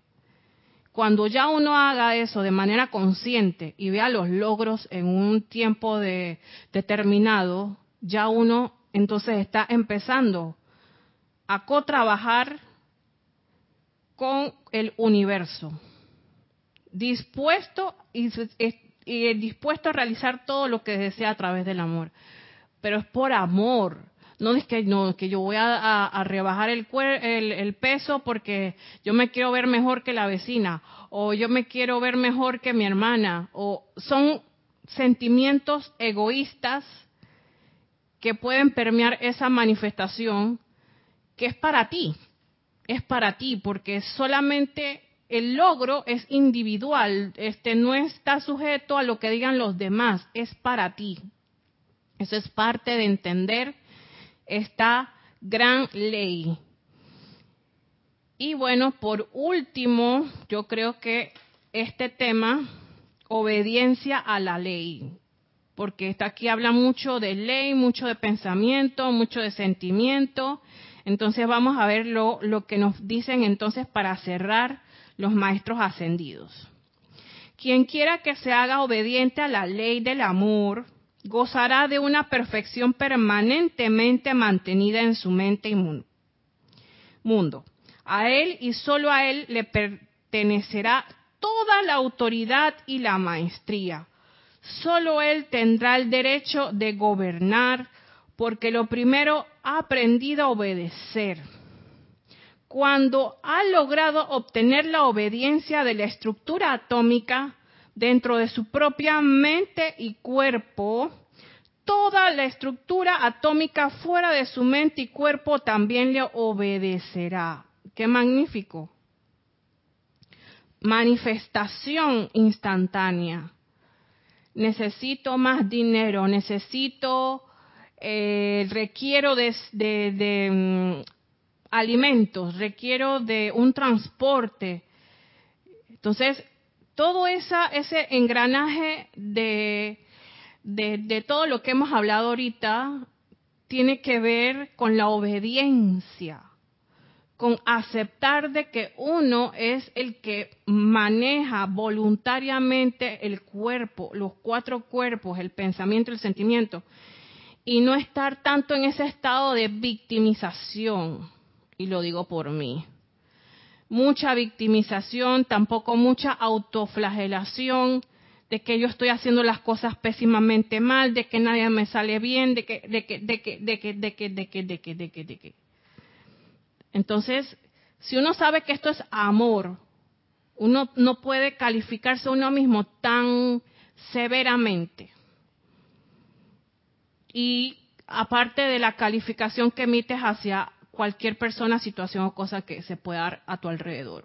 Cuando ya uno haga eso de manera consciente y vea los logros en un tiempo de, determinado, ya uno entonces está empezando a co-trabajar con el universo, dispuesto y, dispuesto a realizar todo lo que desea a través del amor. Pero es por amor, no es que no que yo voy a, rebajar el, el, el, peso porque yo me quiero ver mejor que la vecina o yo me quiero ver mejor que mi hermana o son sentimientos egoístas que pueden permear esa manifestación que es para ti, es para ti, porque solamente el logro es individual, este no está sujeto a lo que digan los demás, es para ti. Eso es parte de entender esta gran ley. Y bueno, por último, yo creo que este tema, obediencia a la ley, porque está aquí habla mucho de ley, mucho de pensamiento, mucho de sentimiento, entonces vamos a ver lo, que nos dicen entonces para cerrar los maestros ascendidos. Quien quiera que se haga obediente a la ley del amor, gozará de una perfección permanentemente mantenida en su mente y mundo. A él y solo a él le pertenecerá toda la autoridad y la maestría. Solo él tendrá el derecho de gobernar, porque lo primero ha aprendido a obedecer. Cuando ha logrado obtener la obediencia de la estructura atómica dentro de su propia mente y cuerpo, toda la estructura atómica fuera de su mente y cuerpo también le obedecerá. Qué magnífico. Manifestación instantánea. Necesito más dinero, necesito eh, requiero de, mm, alimentos, requiero de un transporte. Entonces, todo ese engranaje de, de todo lo que hemos hablado ahorita tiene que ver con la obediencia, con aceptar de que uno es el que maneja voluntariamente el cuerpo, los cuatro cuerpos, el pensamiento, el sentimiento, y no estar tanto en ese estado de victimización, y lo digo por mí. Mucha victimización, tampoco mucha autoflagelación de que yo estoy haciendo las cosas pésimamente mal, de que nadie me sale bien, de que, de que, de que, de que, de que, de que, de que, de que, de que. Entonces, si uno sabe que esto es amor, uno no puede calificarse a uno mismo tan severamente y aparte de la calificación que emites hacia cualquier persona, situación o cosa que se pueda dar a tu alrededor.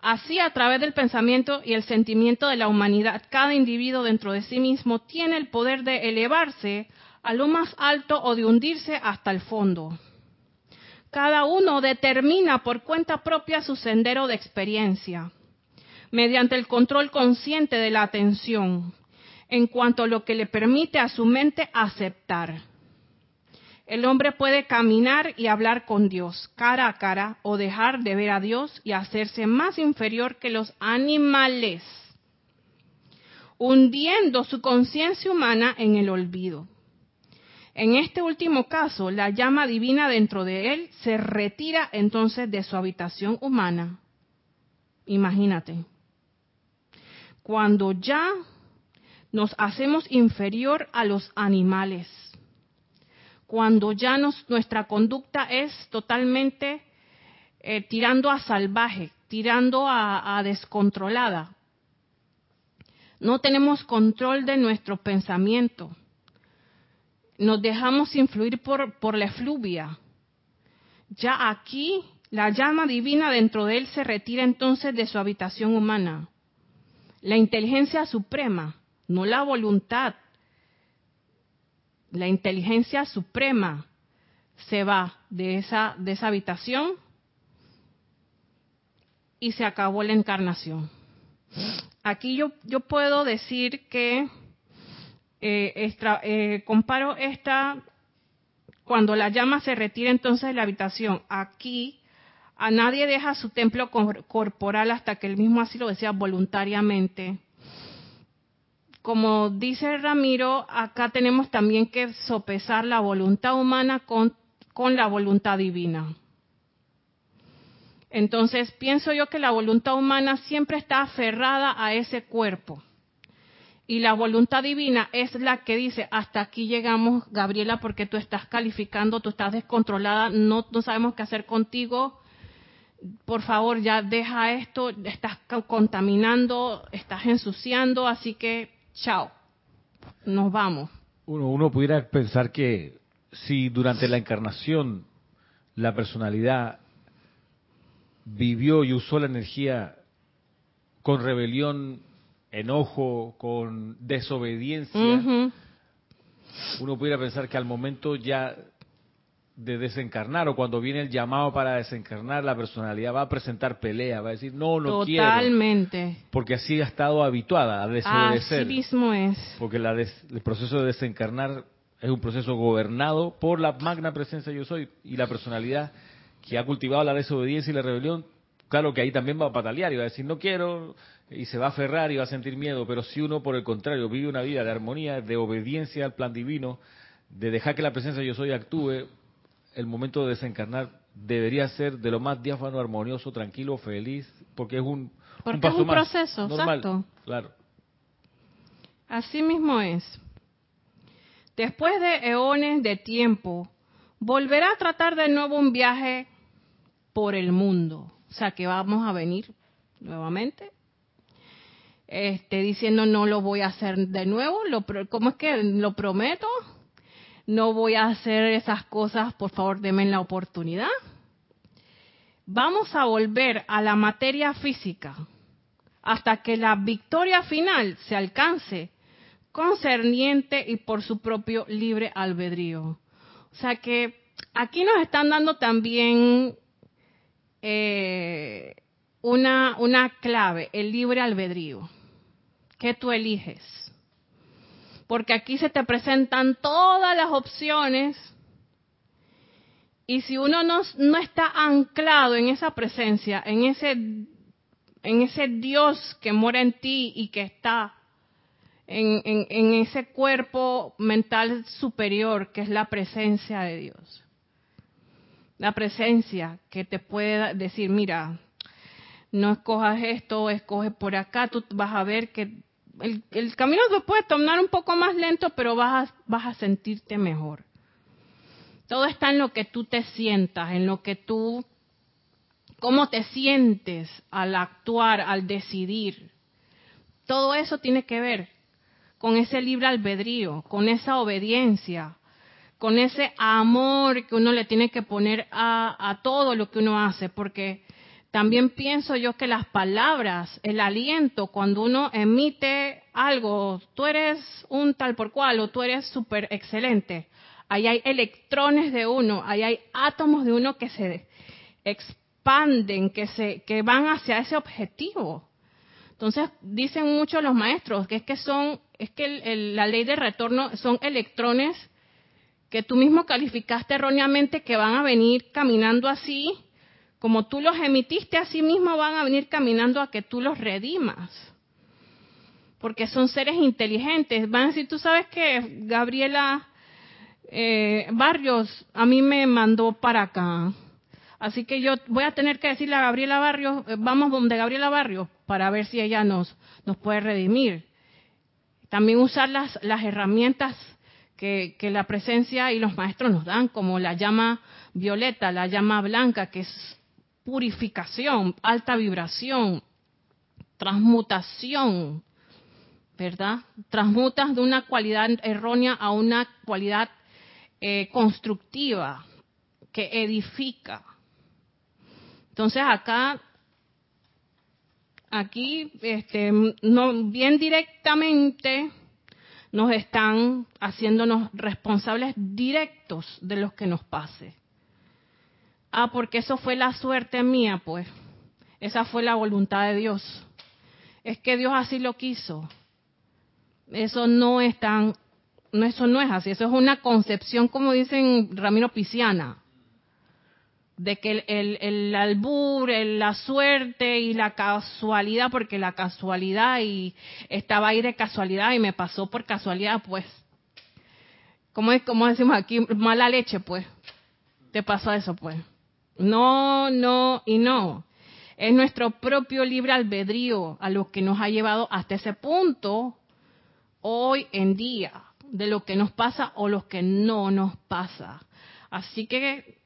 Así, a través del pensamiento y el sentimiento de la humanidad, cada individuo dentro de sí mismo tiene el poder de elevarse a lo más alto o de hundirse hasta el fondo. Cada uno determina por cuenta propia su sendero de experiencia, mediante el control consciente de la atención, en cuanto a lo que le permite a su mente aceptar. El hombre puede caminar y hablar con Dios cara a cara o dejar de ver a Dios y hacerse más inferior que los animales, hundiendo su conciencia humana en el olvido. En este último caso, la llama divina dentro de él se retira entonces de su habitación humana. Imagínate. Cuando ya nos hacemos inferior a los animales. Cuando ya nuestra conducta es totalmente eh, tirando a salvaje, tirando a, descontrolada. No tenemos control de nuestro pensamiento. Nos dejamos influir por, por la efluvia. Ya aquí la llama divina dentro de él se retira entonces de su habitación humana. La inteligencia suprema no la voluntad. La inteligencia suprema se va de esa, de esa habitación y se acabó la encarnación. Aquí yo, yo puedo decir que eh, eh, comparo esta, cuando la llama se retira entonces de la habitación, aquí a nadie deja su templo corporal hasta que él mismo así lo decía voluntariamente. Como dice Ramiro, acá tenemos también que sopesar la voluntad humana con, la voluntad divina. Entonces pienso yo que la voluntad humana siempre está aferrada a ese cuerpo. Y la voluntad divina es la que dice, hasta aquí llegamos, Gabriela, porque tú estás calificando, tú estás descontrolada, no, no sabemos qué hacer contigo. Por favor, ya deja esto, estás contaminando, estás ensuciando, así que chao, nos vamos. Uno, uno pudiera pensar que si durante la encarnación la personalidad vivió y usó la energía con rebelión, enojo, con desobediencia, uno pudiera pensar que al momento ya de desencarnar o cuando viene el llamado para desencarnar, la personalidad va a presentar pelea, va a decir, no, no quiero. Totalmente. Porque así ha estado habituada a desobedecer. Así mismo es. Porque la el proceso de desencarnar es un proceso gobernado por la magna presencia yo soy y la personalidad que ha cultivado la desobediencia y la rebelión, claro que ahí también va a patalear y va a decir no quiero y se va a aferrar y va a sentir miedo, pero si uno por el contrario vive una vida de armonía, de obediencia al plan divino, de dejar que la presencia yo soy actúe, el momento de desencarnar debería ser de lo más diáfano, armonioso, tranquilo, feliz, porque es un, porque es un proceso, exacto. Claro. Así mismo es. Después de eones de tiempo, volverá a tratar de nuevo un viaje por el mundo. O sea, que vamos a venir nuevamente. Este, diciendo no lo voy a hacer de nuevo, lo, ¿cómo es que lo prometo? No voy a hacer esas cosas, por favor, denme la oportunidad. Vamos a volver a la materia física hasta que la victoria final se alcance concerniente y por su propio libre albedrío. O sea que aquí nos están dando también eh, una, una clave, el libre albedrío. ¿Qué tú eliges? Porque aquí se te presentan todas las opciones y si uno no, no está anclado en esa presencia, en ese, en ese Dios que mora en ti y que está en, en, ese cuerpo mental superior que es la presencia de Dios. La presencia que te puede decir, mira, no escojas esto, escoge por acá, tú vas a ver que el, camino se puede tornar un poco más lento, pero vas a, vas a sentirte mejor. Todo está en lo que tú te sientas, en lo que tú, cómo te sientes al actuar, al decidir. Todo eso tiene que ver con ese libre albedrío, con esa obediencia, con ese amor que uno le tiene que poner a, todo lo que uno hace, porque también pienso yo que las palabras, el aliento, cuando uno emite algo, tú eres un tal por cual o tú eres súper excelente, ahí hay electrones de uno, ahí hay átomos de uno que se expanden, que, se, que van hacia ese objetivo. Entonces dicen muchos los maestros que es que son, es que la ley de retorno son electrones que tú mismo calificaste erróneamente que van a venir caminando así, como tú los emitiste, así mismo van a venir caminando a que tú los redimas. Porque son seres inteligentes. Van a decir, tú sabes que Gabriela eh, Barrios a mí me mandó para acá. Así que yo voy a tener que decirle a Gabriela Barrios, eh, vamos donde Gabriela Barrios, para ver si ella nos, nos puede redimir. También usar las, las herramientas que, que, la presencia y los maestros nos dan, como la llama violeta, la llama blanca, que es purificación, alta vibración, transmutación, ¿verdad? Transmutas de una cualidad errónea a una cualidad eh, constructiva que edifica. Entonces acá, aquí, este, no, bien directamente, nos están haciéndonos responsables directos de lo que nos pase. Ah, porque eso fue la suerte mía, pues. Esa fue la voluntad de Dios. Es que Dios así lo quiso. Eso no es tan, no, eso no es así. Eso es una concepción, como dicen Ramiro Pisiana, de que el, el, albur, la suerte y la casualidad, porque la casualidad y estaba ahí de casualidad y me pasó por casualidad, pues, como como decimos aquí, mala leche, pues, te pasó eso, pues. No, no y no. Es nuestro propio libre albedrío a lo que nos ha llevado hasta ese punto hoy en día, de lo que nos pasa o lo que no nos pasa. Así que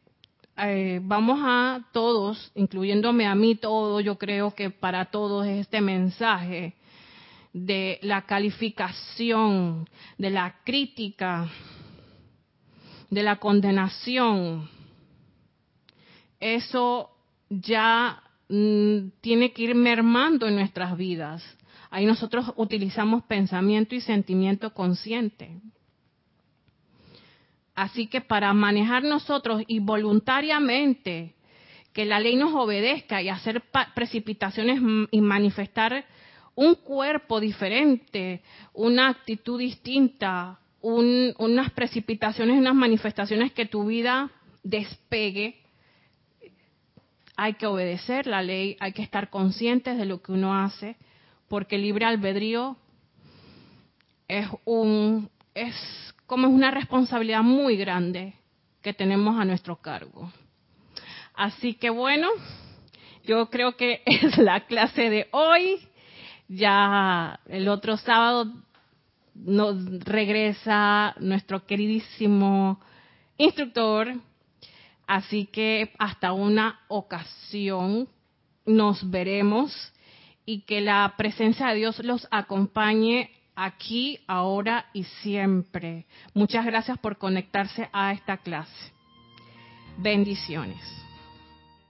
eh, vamos a todos, incluyéndome a mí todo, yo creo que para todos es este mensaje de la calificación, de la crítica, de la condenación. Eso ya mm, tiene que ir mermando en nuestras vidas. Ahí nosotros utilizamos pensamiento y sentimiento consciente. Así que para manejar nosotros y voluntariamente que la ley nos obedezca y hacer precipitaciones y manifestar un cuerpo diferente, una actitud distinta, unas precipitaciones, unas manifestaciones que tu vida despegue, hay que obedecer la ley, hay que estar conscientes de lo que uno hace, porque libre albedrío es un es como es una responsabilidad muy grande que tenemos a nuestro cargo. Así que bueno, yo creo que es la clase de hoy. Ya el otro sábado nos regresa nuestro queridísimo instructor. Así que hasta una ocasión nos veremos y que la presencia de Dios los acompañe aquí, ahora y siempre. Muchas gracias por conectarse a esta clase. Bendiciones.